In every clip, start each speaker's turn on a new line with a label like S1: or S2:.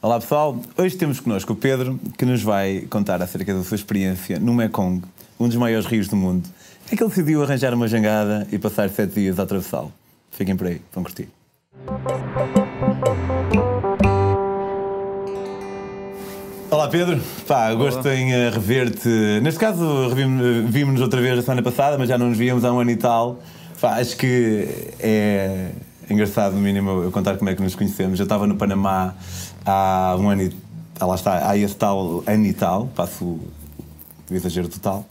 S1: Olá pessoal, hoje temos connosco o Pedro que nos vai contar acerca da sua experiência no Mekong, um dos maiores rios do mundo. É que ele decidiu arranjar uma jangada e passar sete dias a atravessá-lo. Fiquem por aí, vão curtir. Olá Pedro, pá, gosto em uh, rever-te. Neste caso, vimos-nos outra vez a semana passada, mas já não nos víamos há um ano e tal. Pá, acho que é engraçado, no mínimo, eu contar como é que nos conhecemos. Eu estava no Panamá há um ano e ah, lá está, há esse tal ano e tal, passo o exagero total.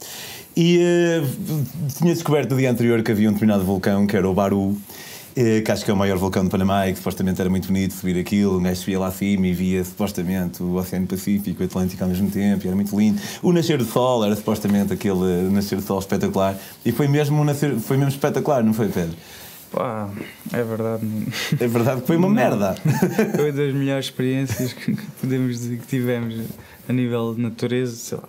S1: E uh, tinha descoberto no dia anterior que havia um determinado vulcão, que era o Baru, eh, que acho que é o maior vulcão do Panamá e que supostamente era muito bonito subir aquilo. Um gajo subia lá acima e via supostamente o Oceano Pacífico e o Atlântico ao mesmo tempo, e era muito lindo. O nascer do sol era supostamente aquele nascer do sol espetacular e foi mesmo, um nascer, foi mesmo espetacular, não foi, Pedro?
S2: Pá, é verdade.
S1: É verdade que foi uma merda.
S2: Foi das melhores experiências que podemos dizer que tivemos a nível de natureza, sei lá.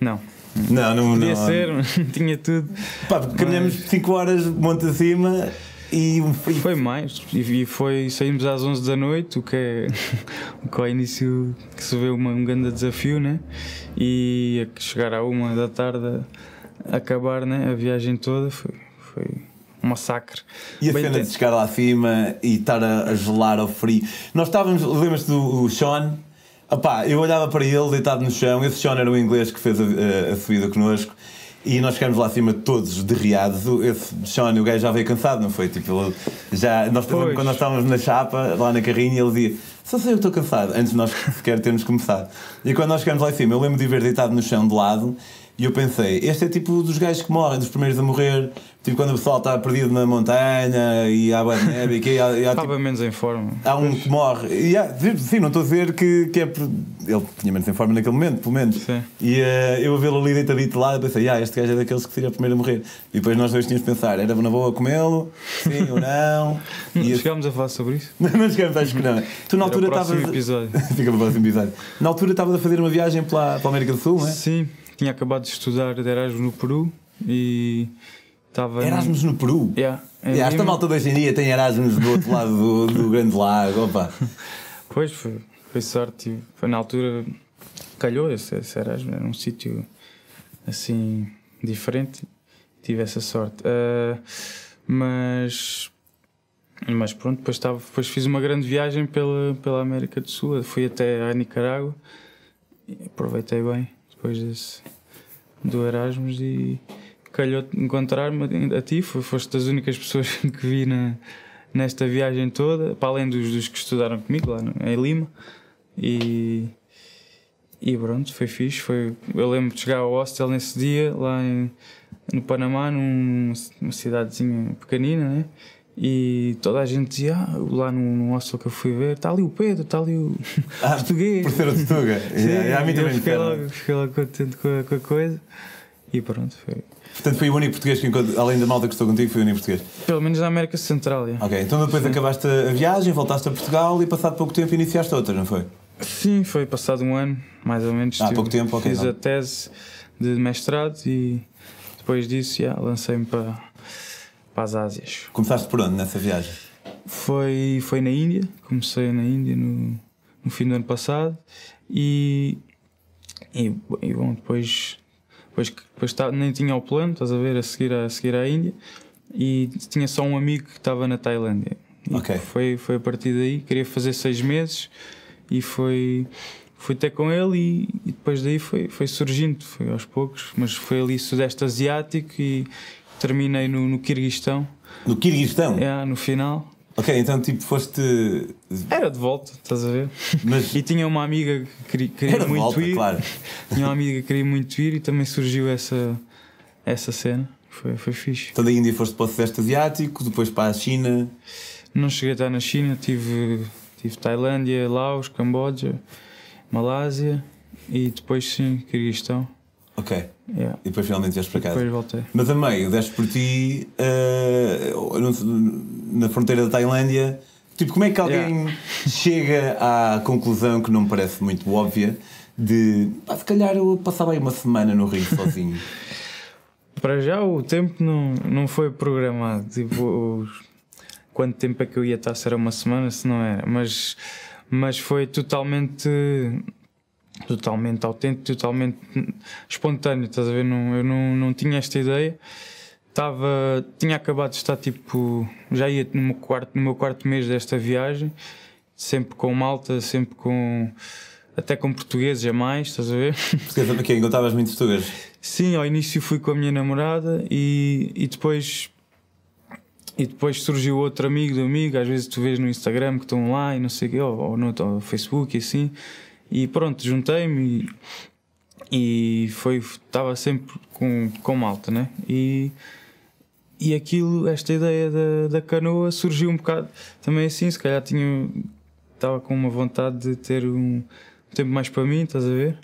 S2: Não,
S1: não, não,
S2: Podia
S1: não.
S2: ser, tinha tudo.
S1: Pá, caminhamos 5 horas monte acima e um frio.
S2: Foi mais, e foi, saímos às 11 da noite, o que é, o que ao início que se vê uma, um grande desafio, né? E chegar à uma da tarde a acabar né? a viagem toda foi, foi um massacre.
S1: E a Bem cena de chegar lá acima e estar a, a gelar ao frio. Nós estávamos, lembras-te do Sean? Epá, eu olhava para ele deitado no chão, esse Sean era o inglês que fez a, a, a subida connosco e nós ficámos lá acima todos derriados. Esse Sean, o gajo já veio cansado, não foi? Tipo, já, nós, quando nós estávamos na chapa, lá na carrinha, ele dizia: Só sei eu estou cansado, antes de nós sequer termos começado. E quando nós ficámos lá em cima, eu lembro de ver deitado no chão de lado e eu pensei: Este é tipo dos gajos que morrem, dos primeiros a morrer, Tipo, quando o pessoal está perdido na montanha e há neve e que há, há,
S2: Estava tipo, menos em forma.
S1: Há um que morre. E há, sim, não estou a dizer que, que é. Ele tinha menos em forma naquele momento, pelo menos.
S2: Sim.
S1: E uh, eu a vê-lo ali deitadito lá, pensei, ah, este gajo é daqueles que seria o primeiro a morrer. E depois nós dois tínhamos de pensar, era na boa comê-lo, sim ou não.
S2: não e chegámos a falar sobre isso?
S1: não chegámos, acho que não. Tu na altura estavas. Fica para o próximo episódio. Na altura estavas a fazer uma viagem pela, pela América do Sul, não é?
S2: Sim, tinha acabado de estudar de Erasmus no Peru e
S1: Estava Erasmus no Peru?
S2: Yeah,
S1: é yeah, esta malta de hoje em dia tem Erasmus do outro lado do, do Grande Lago. Opa.
S2: Pois foi, foi sorte. Foi na altura calhou esse, esse Erasmus, era um sítio assim diferente. Tive essa sorte. Uh, mas mas pronto, depois, estava, depois fiz uma grande viagem pela, pela América do Sul. Fui até a Nicarágua e aproveitei bem depois desse, do Erasmus e calhou encontrar-me a ti, foste das únicas pessoas que vi na, nesta viagem toda, para além dos, dos que estudaram comigo lá em Lima. E, e pronto, foi fixe. Foi, eu lembro de chegar ao hostel nesse dia, lá em, no Panamá, numa cidadezinha pequenina, né? E toda a gente dizia, ah, lá no, no hostel que eu fui ver, está ali o Pedro, está ali o ah, português.
S1: Por ser o Tuga. Sim, yeah,
S2: yeah, eu fiquei logo, fiquei logo contente com a, com a coisa. E pronto, foi.
S1: Portanto, foi o único português que, além da malta que estou contigo, foi o único português?
S2: Pelo menos na América Central, é.
S1: Ok, então depois Sim. acabaste a viagem, voltaste a Portugal e passado pouco tempo iniciaste outra, não foi?
S2: Sim, foi passado um ano, mais ou menos.
S1: Há ah, pouco tempo, ok.
S2: Fiz não. a tese de mestrado e depois disso, yeah, lancei-me para, para as Ásias.
S1: Começaste por onde nessa viagem?
S2: Foi, foi na Índia, comecei na Índia no, no fim do ano passado e, e, e bom, depois depois, depois tá, nem tinha o plano, estás a ver, a seguir, a seguir à Índia, e tinha só um amigo que estava na Tailândia.
S1: ok.
S2: Foi, foi a partir daí, queria fazer seis meses e foi. Fui até com ele e, e, depois daí foi, foi surgindo, foi aos poucos, mas foi ali Sudeste Asiático e terminei no, no Kirguistão.
S1: No Kirguistão?
S2: É, no final.
S1: Ok, então tipo foste.
S2: Era de volta, estás a ver? Mas... E tinha uma amiga que queria,
S1: Era
S2: muito
S1: volta,
S2: ir.
S1: Claro.
S2: Tinha uma amiga que queria muito ir e também surgiu essa, essa cena. Foi, foi fixe.
S1: Então da Índia foste para o Sudeste Asiático, depois para a China.
S2: Não cheguei a estar na China, tive, tive Tailândia, Laos, Camboja, Malásia e depois sim, Kirguistão.
S1: Ok.
S2: Yeah.
S1: E depois finalmente vieste para casa.
S2: Depois voltei.
S1: Mas a meio, deste por ti uh, na fronteira da Tailândia. Tipo, como é que alguém yeah. chega à conclusão que não me parece muito óbvia de pá, se calhar eu passava aí uma semana no Rio sozinho?
S2: para já o tempo não, não foi programado. Tipo, quanto tempo é que eu ia estar? Se era uma semana, se não era. Mas mas foi totalmente totalmente autêntico, totalmente espontâneo, estás a ver? Não, eu não, não tinha esta ideia. Estava, tinha acabado de estar tipo, já ia no meu quarto, no meu quarto mês desta viagem, sempre com malta, sempre com até com portugueses a mais, estás a ver?
S1: Porque porque encontravas muitos portugueses?
S2: Sim, ao início fui com a minha namorada e, e depois e depois surgiu outro amigo do amigo, às vezes tu vês no Instagram que estão lá e não sei o quê, ou, ou no ou Facebook e assim, e pronto, juntei-me e, e foi, estava sempre com, com malta, né? E, e aquilo, esta ideia da, da canoa surgiu um bocado também assim, se calhar tinha, estava com uma vontade de ter um tempo mais para mim, estás a ver?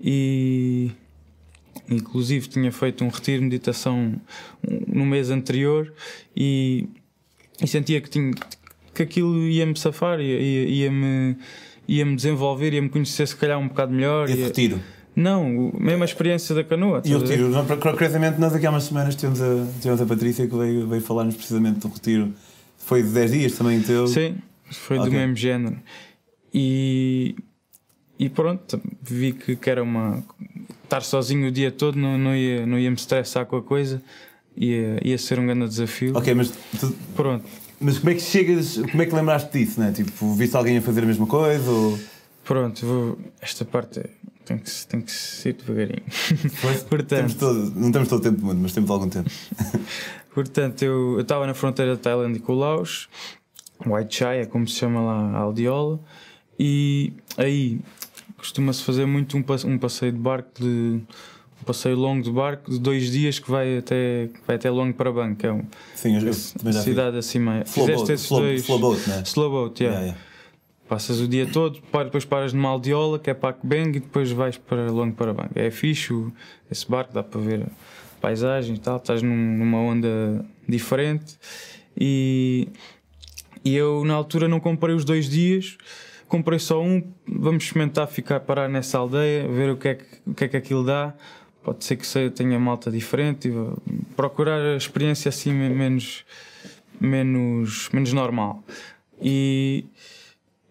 S2: E inclusive tinha feito um retiro de meditação no mês anterior e, e sentia que, tinha, que aquilo ia-me safar, ia-me ia, ia -me desenvolver, ia-me conhecer se calhar um bocado melhor.
S1: Esse
S2: ia...
S1: retiro?
S2: Não, mesmo a experiência da canoa.
S1: E o retiro? Curiosamente, nós aqui há umas semanas tivemos a, tivemos a Patrícia que veio, veio falar-nos precisamente do retiro. Foi de 10 dias também teu?
S2: Sim, foi okay. do mesmo género. E, e pronto, vi que, que era uma. Estar sozinho o dia todo não, não, ia, não ia me estressar com a coisa, ia, ia ser um grande desafio.
S1: Ok, mas. Tu,
S2: pronto.
S1: Mas como é que chegas. Como é que lembraste disso, né? Tipo, viste alguém a fazer a mesma coisa? Ou...
S2: Pronto, vou, esta parte tem que, tem que ser devagarinho.
S1: Portanto, temos todo, não temos todo o tempo do mundo, mas temos algum tempo.
S2: Portanto, eu estava na fronteira da Tailândia com o Laos, White Chai é como se chama lá a aldeola, e aí costuma-se fazer muito um, um passeio de barco de passeio longo de barco de dois dias que vai até vai até longo para banco é um,
S1: Sim, eu, eu
S2: cidade acima
S1: slow fizeste boat, esses slow, dois slow boat, né?
S2: slow boat yeah. Yeah, yeah. passas o dia todo depois paras numa aldeola que é para Akbeng e depois vais para longo para banco é fixe esse barco dá para ver paisagem e tal estás num, numa onda diferente e e eu na altura não comprei os dois dias comprei só um, vamos experimentar ficar parar nessa aldeia, ver o que é que, o que, é que aquilo dá. Pode ser que tenha malta diferente, procurar a experiência assim menos, menos, menos normal. E,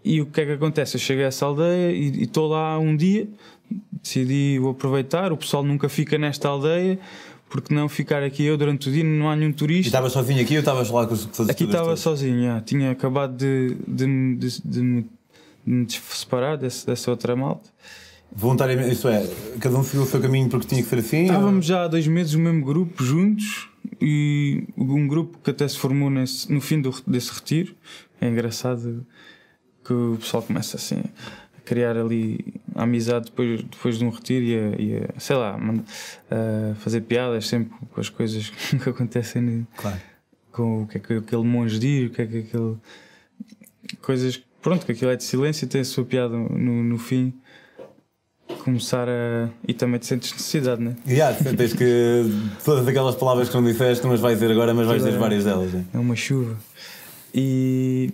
S2: e o que é que acontece? Eu cheguei a essa aldeia e estou lá um dia, decidi vou aproveitar. O pessoal nunca fica nesta aldeia, porque não ficar aqui eu durante o dia, não há nenhum turista. E
S1: estavas sozinho aqui ou estavas lá com os
S2: todos Aqui estava sozinho, já. tinha acabado de, de, de, de me separar desse, dessa outra malta.
S1: Voluntariamente, isso é, cada um seguiu o seu caminho porque tinha que ser assim?
S2: Estávamos ou... já há dois meses no mesmo grupo, juntos, e um grupo que até se formou nesse, no fim do, desse retiro. É engraçado que o pessoal começa assim a criar ali a amizade depois, depois de um retiro e a, e a sei lá, a fazer piadas sempre com as coisas que acontecem
S1: claro.
S2: com o que é que aquele monge diz, o que é que aquele. coisas pronto, que aquilo é de silêncio e tem a sua piada no, no fim. Começar a. E também te sentes necessidade, né?
S1: Yeah, tens que. Todas aquelas palavras que não disseste, mas vais dizer agora, mas vais dizer é, várias delas. É.
S2: é uma chuva. E.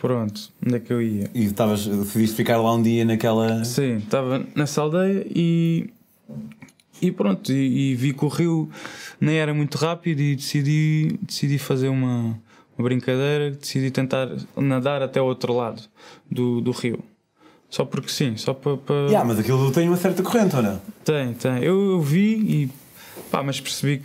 S2: Pronto, onde é que eu ia?
S1: E estavas, decidiste ficar lá um dia naquela.
S2: Sim, estava nessa aldeia e. E pronto, e, e, vi que o rio nem era muito rápido e decidi, decidi fazer uma, uma brincadeira, decidi tentar nadar até o outro lado do, do rio. Só porque sim, só para. Pa...
S1: Yeah, mas aquilo tem uma certa corrente, ou não?
S2: Tem, tem. Eu, eu vi e. pá, mas percebi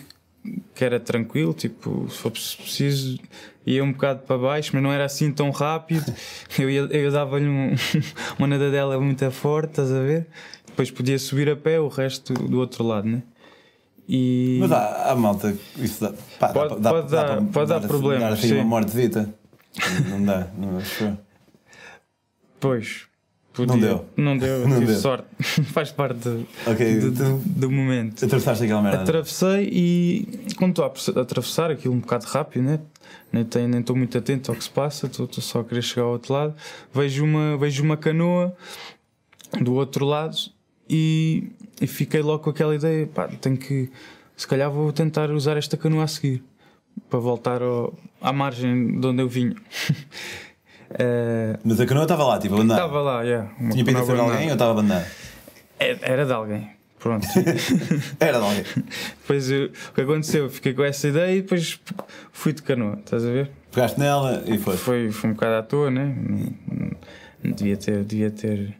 S2: que era tranquilo, tipo, se for preciso, ia um bocado para baixo, mas não era assim tão rápido. Eu, ia, eu dava-lhe um, uma nadadela muito forte, estás a ver? Depois podia subir a pé o resto do outro lado, né? E...
S1: Mas há, há malta, isso dá, pá,
S2: pode, dá, pode, dá, dar, dá, pode dar, dar problemas. Dar
S1: assim sim. uma mortezita. Não dá, não acho.
S2: Pois.
S1: Podia. Não deu.
S2: Não deu, não tive deu. sorte. Faz parte okay, do, do, do, momento.
S1: Atravessaste aquela merda.
S2: Atravessei e quando estou a atravessar aquilo um bocado rápido, né? nem estou nem muito atento ao que se passa, estou só a querer chegar ao outro lado. Vejo uma, vejo uma canoa do outro lado e, e fiquei logo com aquela ideia: pá, tenho que, se calhar vou tentar usar esta canoa a seguir para voltar ao, à margem de onde eu vinha.
S1: uh, Mas a canoa estava lá, tipo, a andar?
S2: Estava lá, yeah,
S1: Tinha pedido ser de alguém ou estava a andar?
S2: É, era de alguém. Pronto.
S1: Era de alguém.
S2: Depois o que aconteceu? Fiquei com essa ideia e depois fui de canoa, estás a ver?
S1: Pegaste nela e foi.
S2: Foi, foi um bocado à toa, né? Devia ter, devia ter.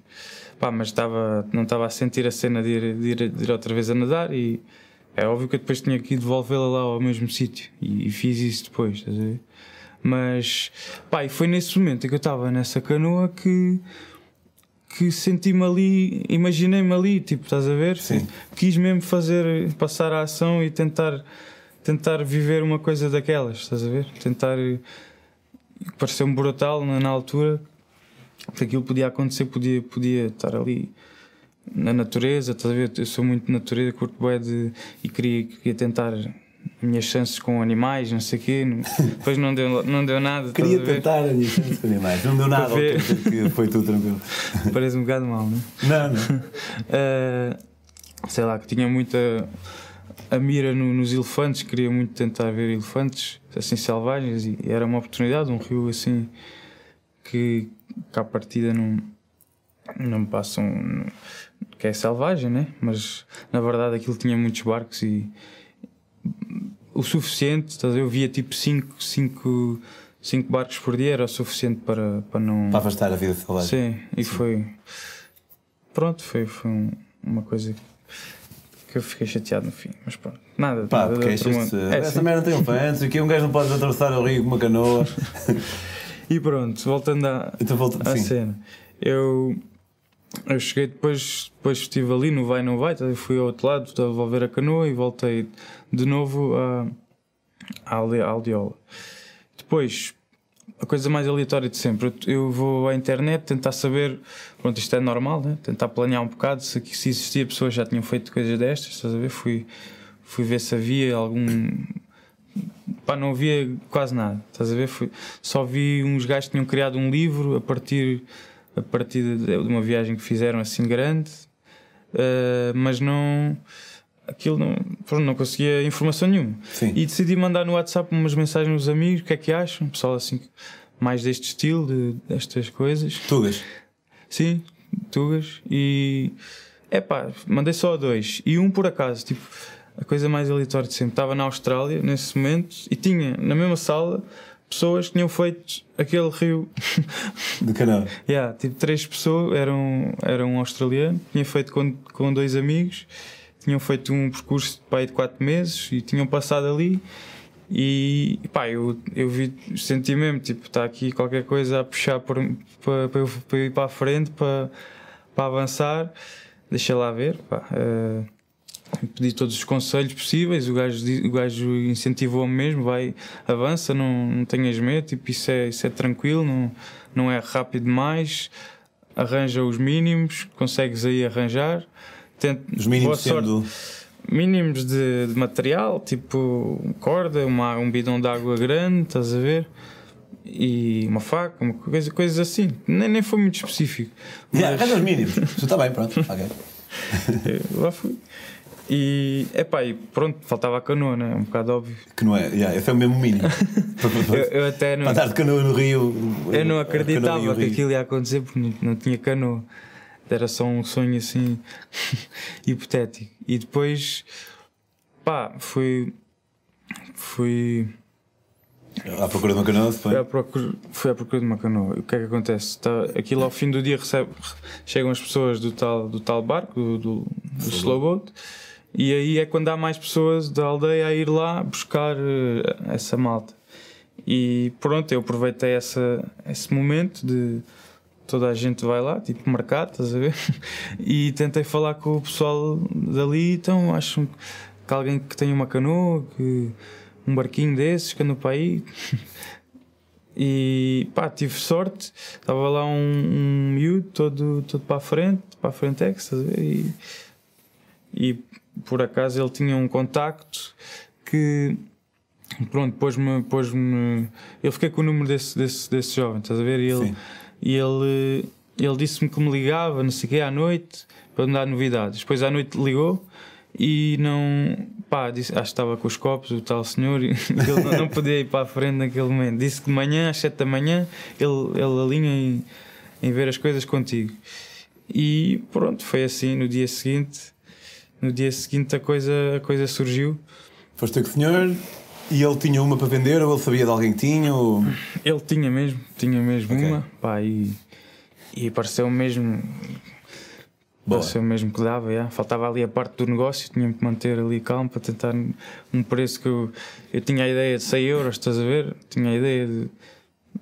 S2: Pá, mas estava, não estava a sentir a cena de ir, de, ir, de ir outra vez a nadar e é óbvio que eu depois tinha que devolvê-la lá ao mesmo sítio e, e, fiz isso depois, estás a ver? Mas, pá, e foi nesse momento em que eu estava nessa canoa que que senti-me ali, imaginei-me ali, tipo, estás a ver?
S1: Sim.
S2: Quis mesmo fazer, passar a ação e tentar, tentar viver uma coisa daquelas, estás a ver? Tentar. Pareceu-me brutal na, na altura que aquilo podia acontecer, podia, podia estar ali na natureza, estás a ver? Eu sou muito natureza, curto bué de. e queria, queria tentar minhas chances com animais, não sei o quê. Depois não deu, não deu nada.
S1: Queria tentar com animais, não deu nada. que foi tudo tranquilo.
S2: Parece um bocado mal, não
S1: é? Não, não.
S2: Uh, sei lá, que tinha muita a mira no, nos elefantes, queria muito tentar ver elefantes assim selvagens e era uma oportunidade, um rio assim que, que à partida não, não passam. que é selvagem, né? Mas na verdade aquilo tinha muitos barcos e o suficiente, eu via tipo 5 cinco, cinco barcos por dia, era o suficiente para, para não.
S1: Para afastar a vida selvagem.
S2: Sim, e Sim. foi. Pronto, foi, foi uma coisa que eu fiquei chateado no fim, mas pronto, nada.
S1: Pá,
S2: nada
S1: porque é, essa merda tem um fãs, aqui um gajo não pode atravessar o rio com uma canoa.
S2: e pronto, voltando à, então, volta, à cena, eu eu cheguei depois, depois estive ali no vai não vai, fui ao outro lado a devolver a canoa e voltei de novo à, à aldeola. Depois, a coisa mais aleatória de sempre, eu vou à internet tentar saber, pronto, isto é normal, né? tentar planear um bocado se, se existia pessoas já tinham feito coisas destas, estás a ver? Fui, fui ver se havia algum. Pá, não havia quase nada, estás a ver? Fui, só vi uns gajos que tinham criado um livro a partir a partir de uma viagem que fizeram assim grande, uh, mas não. Aquilo não, não conseguia informação nenhuma.
S1: Sim.
S2: E decidi mandar no WhatsApp umas mensagens aos amigos, o que é que acham? Pessoal assim, mais deste estilo, de, destas coisas.
S1: Tugas?
S2: Sim, tugas. E. É pá, mandei só dois. E um por acaso, tipo, a coisa mais aleatória de sempre. Estava na Austrália nesse momento e tinha na mesma sala pessoas que tinham feito aquele rio
S1: de canal.
S2: yeah, tipo três pessoas, eram era um australiano, tinha feito com, com dois amigos, tinham feito um percurso de pai de quatro meses e tinham passado ali e pá, eu, eu vi, senti mesmo, tipo, está aqui qualquer coisa a puxar para, para, para, eu, para ir para a frente, para, para avançar, deixa lá ver, pá. Uh, pedi todos os conselhos possíveis, o gajo, o gajo incentivou-me mesmo, vai, avança, não, não tenhas medo, tipo, isso é, isso é tranquilo, não, não é rápido demais, arranja os mínimos, consegues aí arranjar.
S1: Tente, os mínimos sendo...
S2: Mínimos de, de, material, tipo corda, uma, um bidão de água grande, estás a ver? e uma faca, uma coisa, coisas assim. Nem, nem foi muito específico.
S1: Mas... Yeah, arranja os mínimos. Está bem, pronto. Ok.
S2: lá fui. E, epá, e pronto, faltava a canoa, né? Um bocado óbvio.
S1: Que não é, yeah, esse é o mesmo mínimo.
S2: eu, eu, até não.
S1: Estar de canoa no Rio.
S2: Eu não acreditava que aquilo ia acontecer porque não, não tinha canoa. Era só um sonho assim hipotético. E depois, pá, fui. Fui.
S1: À procura de uma canoa?
S2: Foi? à procura, fui à procura de uma canoa. O que é que acontece? Está, aquilo ao fim do dia recebe, chegam as pessoas do tal, do tal barco, do, do, do slowboat, e aí é quando há mais pessoas da aldeia a ir lá buscar uh, essa malta. E pronto, eu aproveitei essa, esse momento de toda a gente vai lá, tipo mercado, estás a ver? E tentei falar com o pessoal dali, então acho que alguém que tem uma canoa, que um barquinho desses que ando para aí. E pá, tive sorte, estava lá um, um miúdo todo, todo para a frente, para a frente é estás a ver? E, e por acaso ele tinha um contacto que pronto, pôs-me, pôs-me. Eu fiquei com o número desse, desse, desse jovem, estás a ver? E ele, e ele, ele disse-me que me ligava, não sei o quê, à noite, para me dar novidades. Depois à noite ligou e não. pá, disse, acho que estava com os copos, o tal senhor, e ele não, não, podia ir para a frente naquele momento. Disse que de manhã, às 7 da manhã, ele, ele alinha em, em ver as coisas contigo. E pronto, foi assim no dia seguinte. No dia seguinte a coisa, a coisa surgiu.
S1: Foste com o senhor e ele tinha uma para vender ou ele sabia de alguém que tinha? Ou...
S2: Ele tinha mesmo, tinha mesmo okay. uma. Pá, e, E pareceu mesmo.
S1: Boa.
S2: Pareceu mesmo que dava, yeah. faltava ali a parte do negócio, tinha que manter ali calmo para tentar um preço que eu, eu tinha a ideia de 100 euros, estás a ver? Tinha a ideia de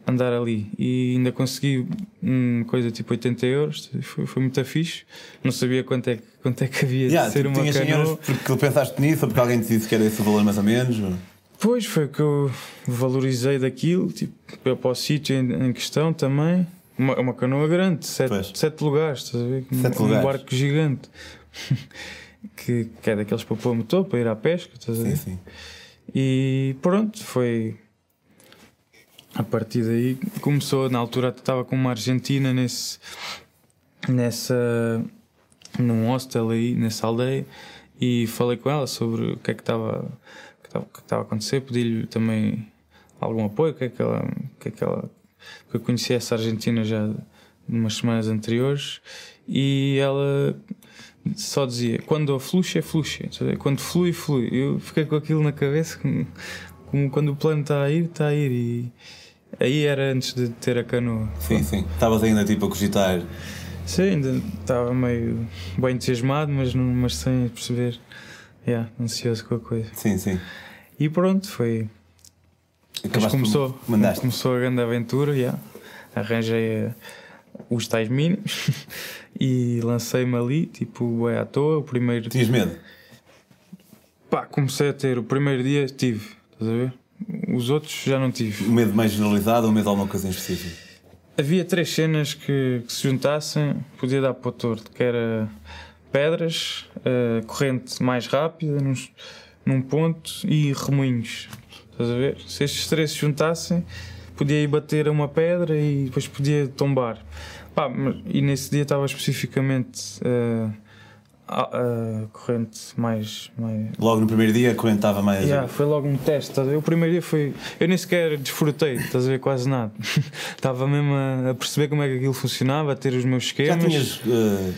S2: andar ali e ainda consegui uma coisa tipo 80 euros, foi, foi muito fixe. Não sabia quanto é, que- quanto é que havia
S1: Yeah,
S2: de ser
S1: tipo,
S2: uma
S1: tinhas 100
S2: canoa.
S1: euros porque pensaste nisso ou porque alguém te disse que era esse o valor mais ou menos? ou-
S2: Pois foi que eu valorizei daquilo, tipo, para para o sítio em, em questão também. Uma, uma canoa grande, sete, sete lugares, estás a ver? Um-
S1: Sete
S2: um
S1: lugares.
S2: barco gigante. que, que é daqueles para pôr motor, para ir à pesca, estás a
S1: Sim,
S2: ver?
S1: sim.
S2: E pronto, foi. A partir daí começou, na altura estava com uma argentina nesse. nessa. Num hostel aí, nessa aldeia, e falei com ela sobre o que é que estava. que estava- que a acontecer, pedi-lhe também algum apoio, que é que ela. que é que ela porque eu conheci essa argentina já umas semanas anteriores e ela só dizia quando fluxe é fluxe, sabe? quando flui, flui. Eu fiquei com aquilo na cabeça como, como quando o plano está a ir, está a ir. E aí era antes de ter a canoa.
S1: Sim, sim. Estavas ainda tipo a cogitar.
S2: Sim, ainda estava meio bem entusiasmado, mas, não, mas sem perceber. Yeah, ansioso com a coisa.
S1: Sim, sim.
S2: E pronto, foi. Mas começou,
S1: Mandaste.
S2: começou a grande aventura, yeah. arranjei eh, os tais mínimos e lancei-me ali, tipo, é à toa. O primeiro
S1: Tinhas medo?
S2: pá, comecei a ter, o primeiro dia tive, estás a ver? Os outros já não tive.
S1: Um medo mais generalizado ou medo de alguma coisa em específico?
S2: Havia três cenas que, que se juntassem, podia dar para o torto, que era pedras, eh, corrente mais rápida num, num ponto e remoinhos. Estás a ver? Se estes três se juntassem, podia ir bater a uma pedra e depois podia tombar. Pá, e nesse dia estava especificamente eh, a, a corrente mais, mais,
S1: Logo no primeiro dia a corrente estava mais.
S2: Yeah, foi logo um teste. ver? O primeiro dia foi. Eu nem sequer desfrutei, estás a ver? Quase nada. Estava mesmo a, a perceber como é que aquilo funcionava, a ter os meus
S1: Já
S2: esquemas.
S1: tinhas eh,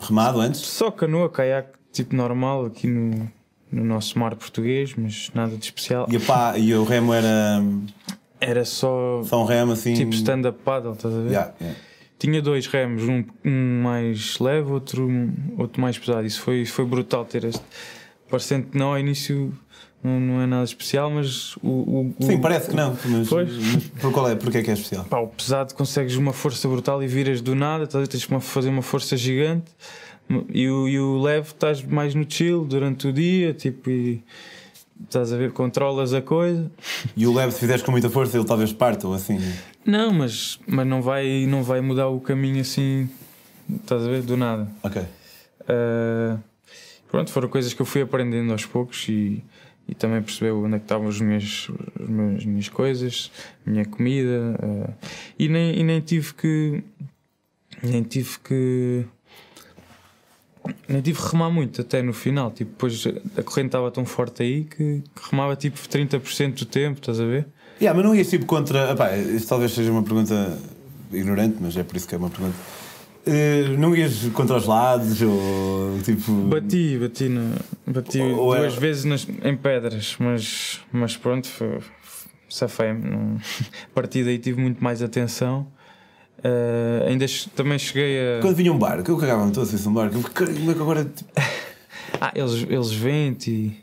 S1: remado antes?
S2: Só canoa, caiaque, tipo normal, aqui no, no nosso mar português, mas nada de especial.
S1: E, pá, e o remo era
S2: Era só
S1: só um remo assim.
S2: tipo stand-up paddle, estás a ver?
S1: Yeah, yeah.
S2: Tinha dois remos, um, um mais leve, outro, outro mais pesado. Isso foi, foi brutal ter este. Parecendo que não, ao início não, não é nada especial, mas o. o- o-
S1: Sim, parece que não. Mas,
S2: Pois.
S1: mas por qual é? Porque é que é especial?
S2: Pá, o pesado consegues uma força brutal e viras do nada, tens que fazer uma força gigante. E o, e o leve estás mais no chill durante o dia, tipo, e estás a ver, controlas a coisa.
S1: E o leve, se fizeres com muita força, ele talvez parta ou assim.
S2: Não, mas, mas não, vai, não vai mudar o caminho assim, estás a ver, do nada.
S1: Ok.
S2: Uh, pronto, foram coisas que eu fui aprendendo aos poucos e, e também percebeu onde é que estavam as minhas, as minhas, as minhas coisas, a minha comida uh, e, nem, e nem tive que nem tive que nem tive que remar muito até no final, tipo, depois a corrente estava tão forte aí que, que remava tipo 30% do tempo, estás a ver?
S1: Yeah, mas não ias tipo contra. Epá, isto talvez seja uma pergunta ignorante, mas é por isso que é uma pergunta. Eh, não ias contra os lados ou tipo.
S2: Bati, bati, na, bati
S1: Ou- ou
S2: duas
S1: era-
S2: vezes nas, em pedras, mas, mas pronto, safei-me. não- A partir daí tive muito mais atenção. Eh, ainda também cheguei a.
S1: Quando vinha um barco, eu cagava-me todo se um barco. Eu, "Caralho, Como é que agora.
S2: Ah, eles, eles vêm e.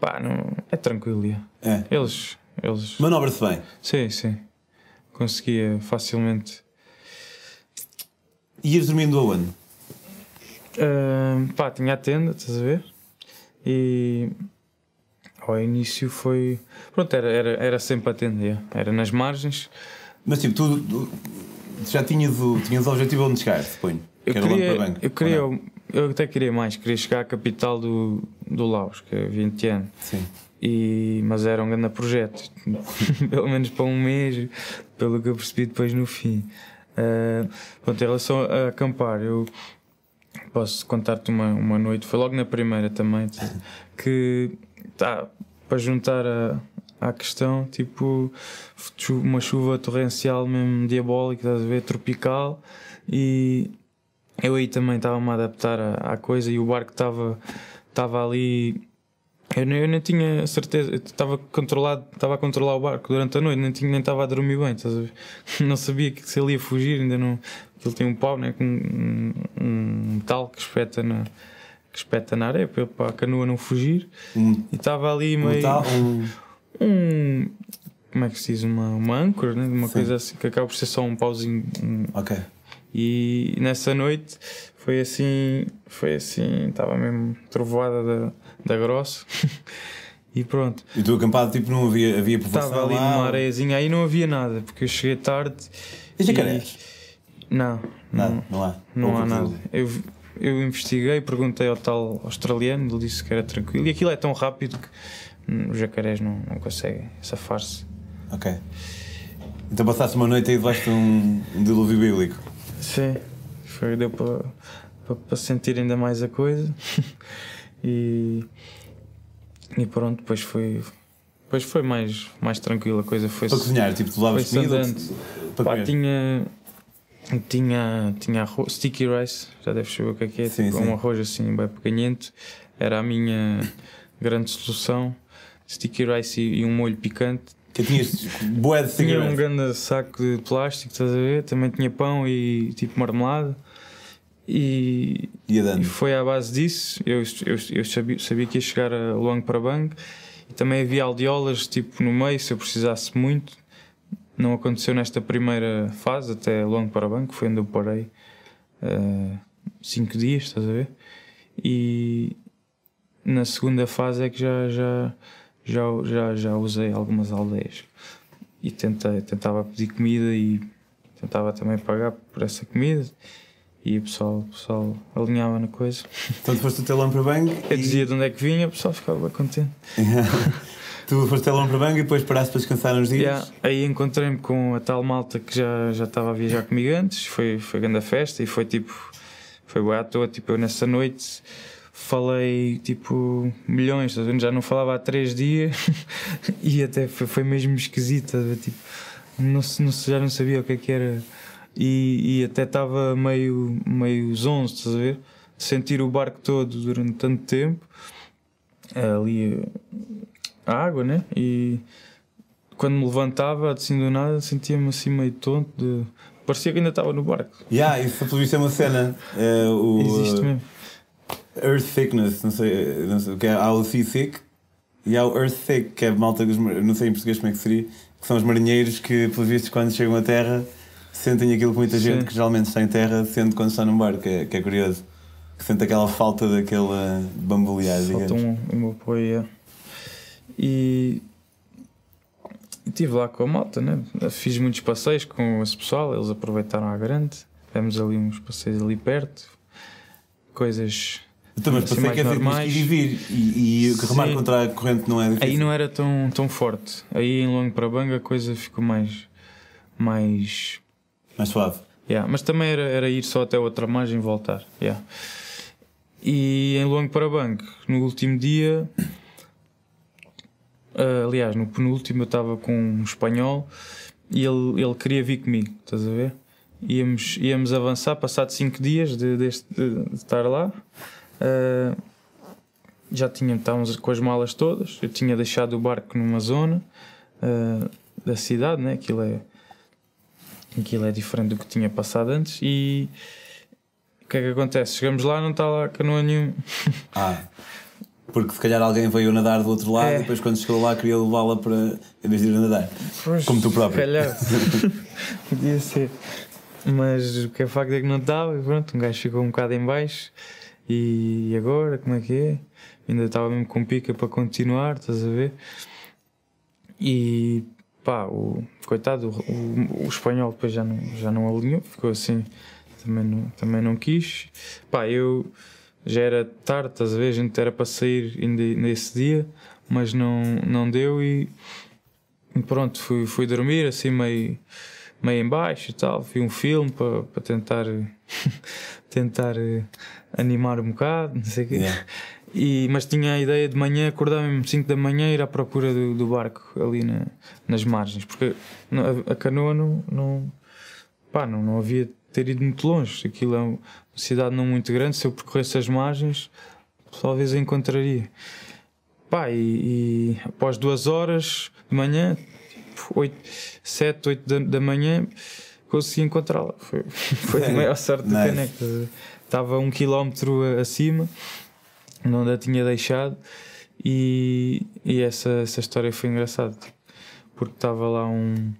S2: Pá, não, é tranquilo.
S1: É.
S2: Eles. eles
S1: Manobra-se bem.
S2: sim, sim. Conseguia facilmente.
S1: Ias dormindo aonde?
S2: Ah, pá, tinha a tenda, estás a ver? E ao início foi. Pronto, era, era, era sempre a tenda, era nas margens.
S1: Mas tipo, tu já tinhas o, tinhas o objetivo onde chegar, suponho.
S2: Eu
S1: que
S2: queria,
S1: banco.
S2: eu, queria eu até queria mais, queria chegar à capital do, do Laos, que é Vientiane.
S1: Sim.
S2: E, mas era um grande projeto, pelo menos para um mês, pelo que eu percebi depois no fim. Uh, pronto, em relação a acampar, eu posso contar-te uma, uma noite, foi logo na primeira também, que tá, para juntar a, à questão, tipo uma chuva torrencial mesmo diabólica, estás a ver, tropical, e eu aí também estava-me a adaptar à, à coisa e o barco estava estava ali eu nem, eu nem tinha certeza, estava controlado, estava a controlar o barco durante a noite, nem tinha- nem estava a dormir bem, estás a ver? não sabia que se ele ia fugir, ainda não Aquilo tem um pau né, com um, um metal que espeta na, que espeta na areia para, a canoa não fugir.
S1: Um,
S2: E estava ali meio.
S1: tal, um,
S2: um- como é que se diz? Uma, uma âncora, né? uma
S1: Sim.
S2: coisa assim que acaba por ser só um pauzinho. um-
S1: ok.
S2: e nessa noite foi assim, foi assim, estava mesmo trovoada da, da grossa. e pronto,
S1: E tu acampado, tipo, não havia, havia povoação
S2: estava ali
S1: lá,
S2: numa areiazinha, aí não havia nada, porque eu cheguei tarde.
S1: E jacarés?
S2: Não,
S1: Nada,
S2: não,
S1: não há.
S2: não
S1: Ou
S2: há nada. Eu, eu investiguei, perguntei ao tal australiano, ele disse que era tranquilo. E aquilo é tão rápido que os jacarés não, não conseguem safar-se.
S1: Ok. Então passaste uma noite aí debaixo de um, um dilúvio bíblico.
S2: Sim, foi, deu para para- para sentir ainda mais a coisa. e, e pronto, depois foi, depois foi mais, mais tranquilo. A coisa foi.
S1: Para cozinhar, tipo, tu lavas comida para
S2: Pá,
S1: comer.
S2: tinha. Tinha, tinha arroz, sticky rice, já deves saber o que é que é,
S1: Sim,
S2: tipo,
S1: sim.
S2: um arroz assim bem pequenito, era a minha grande solução. Sticky rice e, e um molho picante.
S1: Que tinhas boé de
S2: Tinha um grande saco de plástico, estás a ver? Também tinha pão e tipo marmelada. E, e
S1: dando.
S2: foi à base disso. Eu, eu, eu sabia, sabia que ia chegar a Luang Prabang e também havia aldeolas tipo no meio se eu precisasse muito. Não aconteceu nesta primeira fase, até Luang Prabang, que foi onde eu parei eh, cinco dias, estás a ver? E na segunda fase é que já, já, já, já, já usei algumas aldeias e tentei, tentava pedir comida e tentava também pagar por essa comida e o pessoal, o pessoal alinhava na coisa.
S1: Então tu foste até Lampra Bang
S2: Eu dizia de onde é que vinha, o pessoal ficava bem contente.
S1: tu foste até Lampra Bang e depois paraste para descansar uns dias.
S2: Yeah, aí encontrei-me com a tal malta que já, já estava a viajar comigo antes, foi, foi grande a festa e foi tipo, foi boa à toa, tipo, eu nessa noite falei tipo milhões, já não falava há três dias e até foi, foi mesmo esquisito, tipo, não, não, já não sabia o que é que era e, e até estava meio, meio zonzo, estás a ver? Sentir o barco todo durante tanto tempo, ali a água, né? E quando me levantava assim do nada sentia-me assim meio tonto de... parecia que ainda estava no barco
S1: Yeah, isso pelo visto é uma cena. É, o
S2: existe mesmo
S1: Earth Thickness, não sei, não sei o que é. Há o Sea Thick e há o Earth Thick, que é malta dos não sei em português como é que seria, que são os marinheiros que, pelos vistos, quando chegam à terra, sentem aquilo que muita gente
S2: Sim.
S1: que geralmente está em terra sente quando está num barco, que é, que é curioso. Que sente aquela falta daquele uh, bambolear,
S2: falta um, um apoio é. e estive lá com a moto né? fiz muitos passeios com esse pessoal eles aproveitaram à grande fizemos ali uns passeios ali perto coisas
S1: Então, mas
S2: assim, mais
S1: que é tipo
S2: normais.
S1: ir e vir e, e remar
S2: Sim.
S1: contra a corrente não é difícil.
S2: Aí não era tão, tão forte. Aí em Longo para Banga a coisa ficou mais. mais.
S1: Mais suave.
S2: Yeah. Mas também era, era ir só até outra margem e voltar. Yeah. E em Longo para Banga, no último dia. ah, aliás, no penúltimo eu estava com um espanhol e ele, ele queria vir comigo, estás a ver? Íamos, íamos avançar, passado 5 dias de, de- de estar lá. Ah, já tinha, estávamos com as malas todas. Eu tinha deixado o barco numa zona ah, da cidade, né? Aquilo é, aquilo é diferente do que tinha passado antes. E o que é que acontece? Chegamos lá, não está lá canoa nenhum.
S1: Ah. Porque se calhar alguém veio nadar do outro lado
S2: É.
S1: e depois quando chegou lá queria levá-la para. em vez de ir a nadar. Como tu próprio.
S2: Se calhar. Podia ser. Mas o que é facto é que não estava. E pronto, um gajo ficou um bocado em baixo. E agora, como é que é? Ainda estava mesmo com pica para continuar, estás a ver? E pá, o coitado, o, o, o espanhol depois já não, já não alinhou, ficou assim, também não, também não quis. Pá, eu já era tarde, estás a ver? A gente era para sair ainda nesse dia, mas não, não deu e pronto, fui, fui dormir assim meio, meio em baixo e tal, vi um filme para, para tentar tentar eh, animar um bocado, não sei o quê.
S1: Yeah.
S2: E, mas tinha a ideia de manhã, acordar mesmo 5 da manhã e ir à procura do, do barco ali na- nas margens, porque a, a canoa não, não, pá, não, não havia ter ido muito longe. Aquilo é uma cidade não muito grande, se eu percorresse as margens, talvez eu encontraria. Pá, e, e após duas horas de manhã, 8, 7, 8 da, da manhã, consegui encontrá-la. Foi, foi a maior sorte do
S1: Nice.
S2: caneco. Estava um quilómetro acima, onde a tinha deixado, e, e essa, essa história foi engraçada. Porque estava lá um.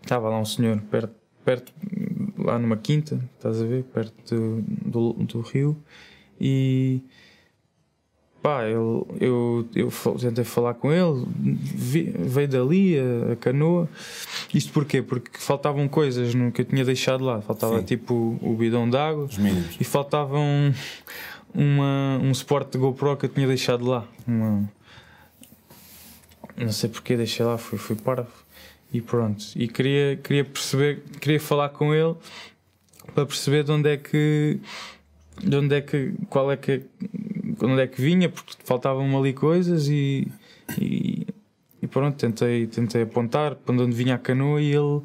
S2: Estava lá um senhor perto, perto, lá numa quinta, estás a ver? Perto do, do, do rio, e pá, eu, eu fa- tentei falar com ele, vi- veio dali a, a canoa. Isto porquê? Porque faltavam coisas no, que eu tinha deixado lá. Faltava
S1: Sim.
S2: tipo o, bidão d'água e faltava um, uma, um suporte de GoPro que eu tinha deixado lá. Uma, não sei porque deixei lá, fui, fui parvo. E pronto. E queria, queria perceber, queria falar com ele para perceber de onde é que. De onde é que. Qual é que. De Onde é que vinha, porque faltavam ali coisas e. e e pronto, tentei, tentei apontar para onde vinha a canoa e ele,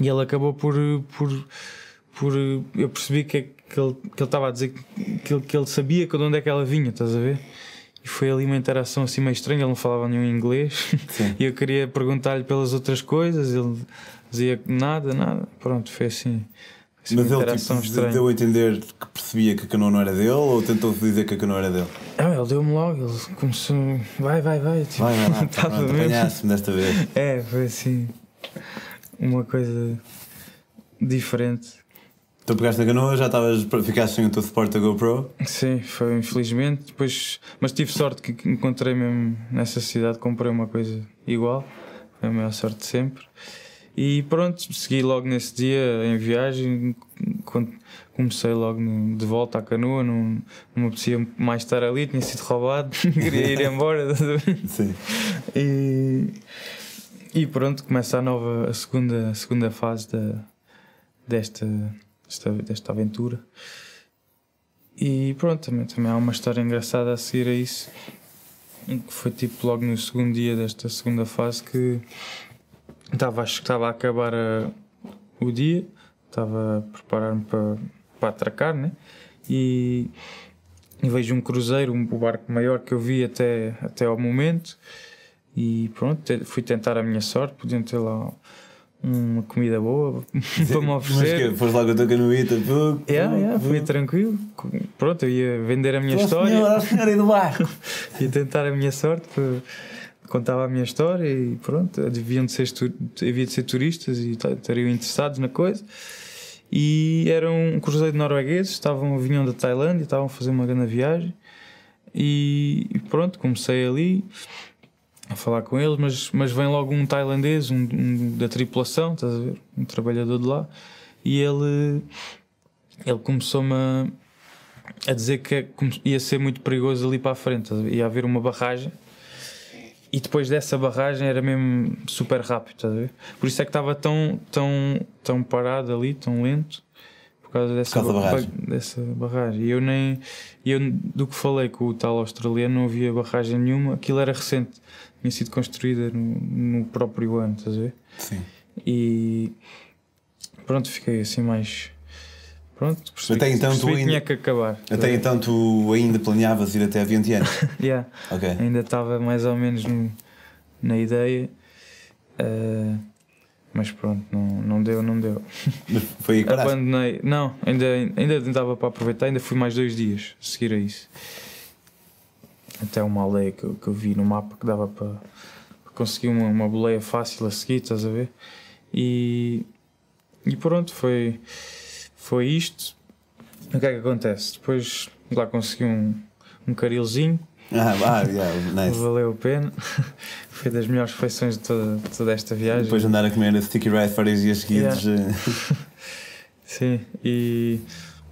S2: e ele acabou por, por, por. Eu percebi que, que ele que ele estava a dizer que ele, que ele sabia de onde é que ela vinha, estás a ver? E foi ali uma interação assim meio estranha, ele não falava nenhum inglês e eu queria perguntar-lhe pelas outras coisas, ele dizia nada, nada. Pronto, foi assim. Assim
S1: Mas ele tipo, deu a entender que percebia que a canoa não era dele ou tentou dizer que a canoa era dele?
S2: Ah, ele deu-me logo, ele começou. Vai, vai, vai. Tipo,
S1: Vai, vai pronto,
S2: mesmo-
S1: apanhaste-me desta vez.
S2: É, foi assim. Uma coisa diferente.
S1: Tu pegaste na canoa, já estavas, ficaste sem o teu suporte da GoPro.
S2: Sim, foi infelizmente. Depois, mas tive sorte que que encontrei mesmo nessa cidade, comprei uma coisa igual. Foi a maior sorte de sempre. E pronto, segui logo nesse dia em viagem. Quando comecei logo de volta à canoa, não, não me apetecia mais estar ali, tinha sido roubado, queria ir embora.
S1: Sim.
S2: E, e pronto, começa a nova, a segunda, a segunda fase da, desta, desta, desta aventura. E pronto, também, também há uma história engraçada a seguir a isso. Que foi tipo logo no segundo dia desta segunda fase que estava, acho que estava a acabar a- o dia, estava a preparar-me para, para atracar, né? E, e vejo um cruzeiro, um, o barco maior que eu vi até, até ao momento. E pronto, fui tentar a minha sorte, podiam ter lá uma comida boa para me
S1: Mas
S2: oferecer.
S1: que foste lá com a tua canoita, pô,
S2: Yeah,
S1: pô,
S2: yeah,
S1: pô.
S2: fui tranquilo. Pronto, eu ia vender a minha história
S1: senhor, ó, senhor aí do barco.
S2: e tentar a minha sorte. para- Contava a minha história e pronto, deviam de ser, havia de ser turistas e ta- estariam interessados na coisa. E era um cruzeiro de noruegueses, estavam, vinham da Tailândia, estavam a fazer uma grande viagem. E, e pronto, comecei ali a falar com eles, mas, mas vem logo um tailandês, um, um da tripulação, estás a ver? Um trabalhador de lá, e ele, ele começou-me a, a dizer que é- ia ser muito perigoso ali para a frente, ia haver uma barragem. E depois dessa barragem era mesmo super rápido, estás a ver? Por isso é que estava tão, tão, tão parado ali, tão lento, por causa dessa,
S1: causa da
S2: ba-
S1: barragem.
S2: dessa barragem. E eu nem. Eu, do que falei com o tal australiano, não havia barragem nenhuma. Aquilo era recente, tinha sido construída no, no próprio ano, estás a ver?
S1: Sim.
S2: E pronto, fiquei assim mais. Pronto, percebi,
S1: Até então tu ainda-
S2: tinha que acabar.
S1: Até então tu ainda planeavas ir até a Vientiane.
S2: Yeah.
S1: Ok.
S2: ainda estava mais ou menos no- na ideia. eh, mas pronto, não, não deu, não deu.
S1: Foi aí que.
S2: Abandonei. Não, ainda, ainda dava para aproveitar, ainda fui mais dois dias a seguir a isso. Até uma aldeia que, eu- que eu vi no mapa que dava para, para conseguir uma, uma boleia fácil a seguir, estás a ver? E, e pronto, foi, foi isto. O que é que acontece? Depois lá consegui um, um carilzinho,
S1: Ah, ah, yeah, nice.
S2: valeu a pena. foi das melhores refeições de toda, toda esta viagem.
S1: Depois de andar a comer sticky rice vários dias seguidos. eh,
S2: Sim, e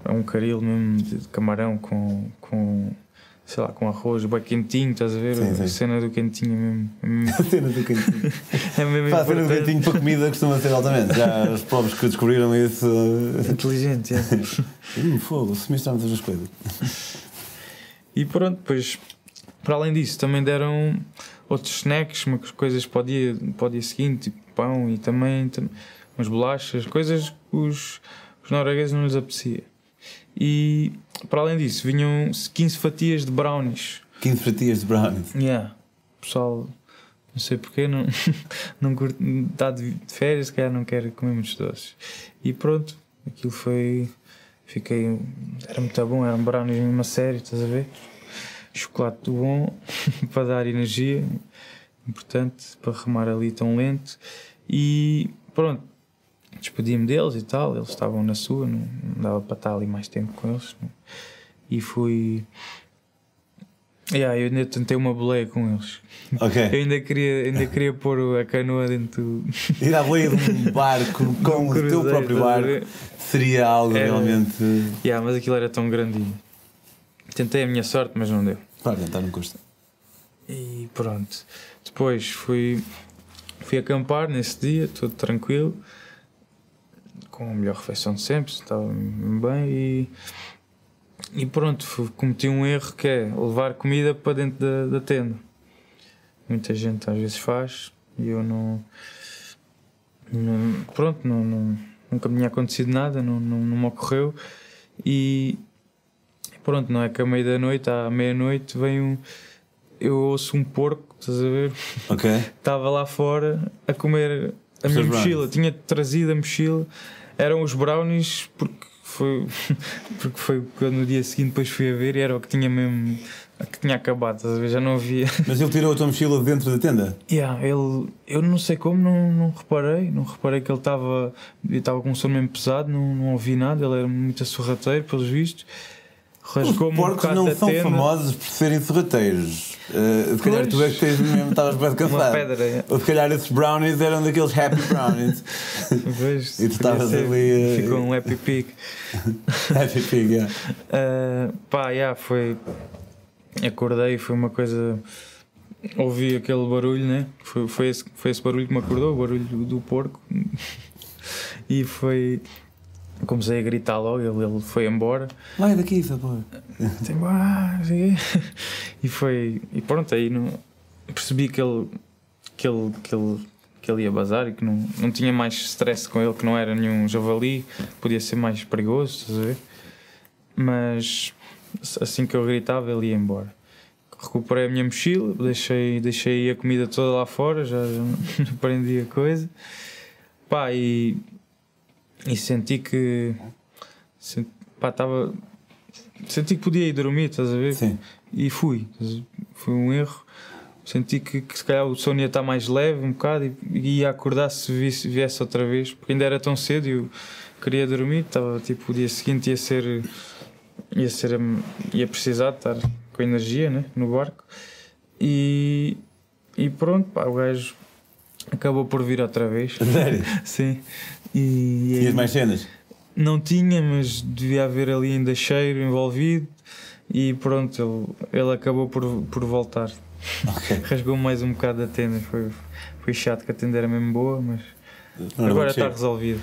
S2: é um caril mesmo de camarão com, com sei lá, com arroz bem quentinho, estás a ver?
S1: Sim,
S2: a
S1: sim.
S2: cena do quentinho é mesmo, é mesmo,
S1: A cena do cantinho.
S2: é mesmo
S1: Pá, a cena do cantinho para comida costuma ser altamente. Já os povos que descobriram isso.
S2: Inteligente, é.
S1: Hum, fogo, se misturamos as coisas.
S2: E pronto, depois, para além disso, também deram outros snacks, umas coisas para o dia, para o dia seguinte, tipo pão e também, tam- umas bolachas, coisas que os, os noruegueses não lhes apetecia. E para além disso, vinham 15 fatias de brownies.
S1: 15 fatias de brownies.
S2: Yeah. O pessoal Não sei porquê, não, não curto, está de férias, se calhar não quero comer muitos doces. E pronto, aquilo foi. Fiquei. Era muito bom, era um brownies uma série, estás a ver? Chocolate do bom para dar energia, importante para remar ali tão lento. E pronto, despedi-me deles e tal, eles estavam na sua, não, não dava para estar ali mais tempo com eles. Não. E fui. Yeah, eu ainda tentei uma boleia com eles.
S1: Ok.
S2: Eu ainda queria, ainda queria pôr a canoa dentro do.
S1: Ir à boleia de um barco com o teu próprio barco seria algo
S2: É.
S1: realmente.
S2: Yeah, mas aquilo era tão grandinho. Tentei a minha sorte, mas não deu.
S1: Claro, tentar não custa.
S2: E pronto. Depois fui, fui acampar nesse dia, tudo tranquilo, com a melhor refeição de sempre, estava bem e. E pronto, cometi um erro que é levar comida para dentro da, da tenda. Muita gente às vezes faz e eu não. não- pronto, não, não- nunca me tinha acontecido nada, não, não, não me ocorreu. E pronto, não é que à meia da noite, à meia-noite, vem um. Eu ouço um porco, estás a ver?
S1: Ok?
S2: Estava lá fora a comer a minha mochila. Tinha trazido a mochila, eram os brownies, porque foi, porque foi quando no dia seguinte depois fui a ver e era o que tinha mesmo. que tinha acabado? Já não havia.
S1: Mas ele tirou a tua mochila de dentro da tenda?
S2: Yeah, ele, eu não sei como, não, não reparei. Não reparei que ele estava estava com um sono mesmo pesado, não, não ouvi nada. Ele era muito sorrateiro, pelos vistos.
S1: Os
S2: um
S1: porcos
S2: bocado
S1: não são
S2: tenda.
S1: famosos por serem sorrateiros. Uh, se calhar tu é que tens mesmo, estavas bem cansado.
S2: pedra. é.
S1: Ou se calhar esses brownies eram daqueles happy brownies.
S2: Pois,
S1: E tu estavas ali, eh,
S2: Ficou um happy pig.
S1: happy pig, yeah.
S2: Uh, pá, yeah, foi. Acordei, foi uma coisa. Ouvi aquele barulho, né? Foi, foi, esse, foi esse barulho que me acordou, o barulho do porco. e foi. Comecei a gritar logo, ele, ele foi embora.
S1: Vai daqui,
S2: quê. e foi. E pronto, aí não, percebi que ele, que, ele, que, ele, que ele ia bazar e que não, não tinha mais stress com ele, que não era nenhum javali, podia ser mais perigoso, estás a ver? Mas assim que eu gritava, ele ia embora. Recuperei a minha mochila, deixei, deixei a comida toda lá fora, já, já não aprendi a coisa. Pá, e, e senti que. Senti, pá, estava. Senti que podia ir dormir, estás a ver?
S1: Sim.
S2: E fui. Foi um erro. Senti que, que se calhar o sono ia estar mais leve um bocado e, e ia acordar se visse, viesse outra vez, porque ainda era tão cedo e eu queria dormir. Estava tipo o dia seguinte ia ser. ia ser. ia precisar de estar com energia né, no barco. E. e pronto, pá, o gajo acabou por vir outra vez.
S1: Sério?
S2: Sim. E,
S1: Tinhas mais cenas?
S2: não tinha, mas devia haver ali ainda cheiro envolvido e pronto, ele, ele acabou por, por voltar.
S1: Ok.
S2: Rasgou mais um bocado da tenda, foi, foi chato que a tenda era mesmo boa, mas
S1: Não
S2: agora está
S1: cheiro.
S2: resolvido.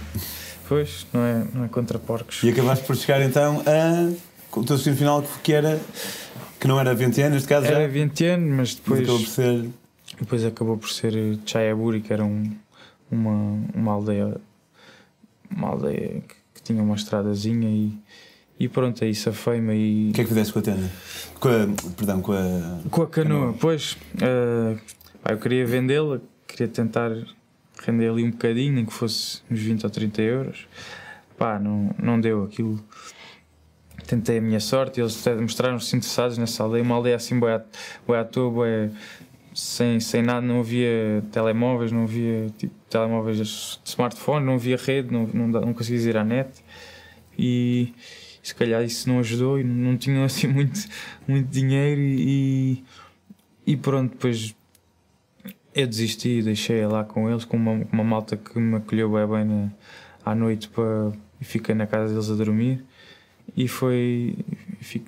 S2: Pois, não é, não é contra porcos.
S1: E acabaste por chegar então a. O teu destino final que era. que não era 20 anos, neste caso.
S2: Era 20 anos, mas
S1: mas
S2: depois,
S1: acabou por ser.
S2: depois acabou por ser Chayaburi, que era um, uma, uma aldeia uma aldeia que, que tinha uma estradazinha e, e pronto, aí safei-me e
S1: O que é que fizeste com a tenda? Com a. Perdão, com a.
S2: Com a canoa, pois. eh, pá, eu queria vendê-la, queria tentar render ali um bocadinho, nem que fosse uns 20 ou 30 euros. Pá, não, não deu aquilo. Tentei a minha sorte e eles até mostraram-se interessados nessa aldeia. Uma aldeia assim, boa, boa à toa, sem, sem nada, não havia telemóveis, não havia tipo, telemóveis de smartphone, não havia rede, não, não, não conseguias ir à net. E se calhar isso não ajudou e não tinham assim muito, muito dinheiro e, e pronto, depois eu desisti e deixei lá com eles, com uma, uma malta que me acolheu bem, bem na- à noite para, e fiquei na casa deles a dormir e foi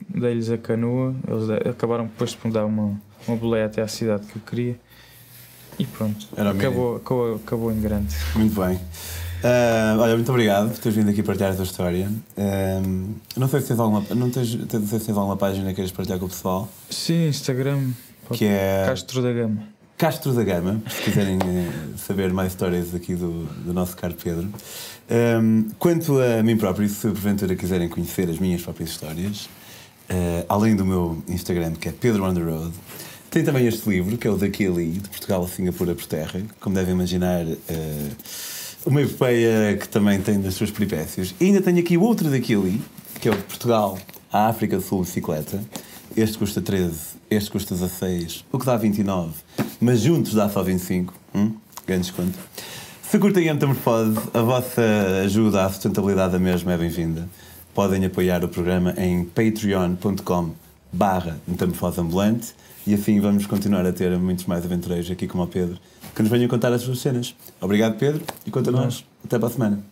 S2: dei-lhes a canoa, eles acabaram depois de me dar uma, uma boleia até à cidade que eu queria e pronto, acabou, acabou, acabou em grande.
S1: Muito bem. Ah, olha, muito obrigado por teres vindo aqui partilhar a tua história. Ah, não sei se tens alguma, não tens, não sei se tens alguma página que queres partilhar com o pessoal,
S2: Sim, Instagram,
S1: que é
S2: Castro da Gama.
S1: Castro da Gama, se quiserem eh, saber mais histórias aqui do, do nosso caro Pedro. Um, quanto a mim próprio, se porventura quiserem conhecer as minhas próprias histórias, eh, além do meu Instagram, que é Pedro on the Road, Tem também este livro, que é o Daqui Ali, de Portugal a Singapura por Terra. Como devem imaginar, uh, uma epopeia que também tem das suas peripécias. E ainda tenho aqui outro Daqui Ali, que é o de Portugal à África do Sul bicicleta. Este custa 13, este custa 16, o que dá 29, mas juntos dá só 25. Hum? Grande desconto. Se curtem a metamorfose, a vossa ajuda à sustentabilidade da mesma é bem-vinda. Podem apoiar o programa em patreon.com barra metamorfose ambulante e assim vamos continuar a ter muitos mais aventureiros aqui como o Pedro que nos venham contar as suas cenas. Obrigado Pedro e quanto a nós, até para a semana.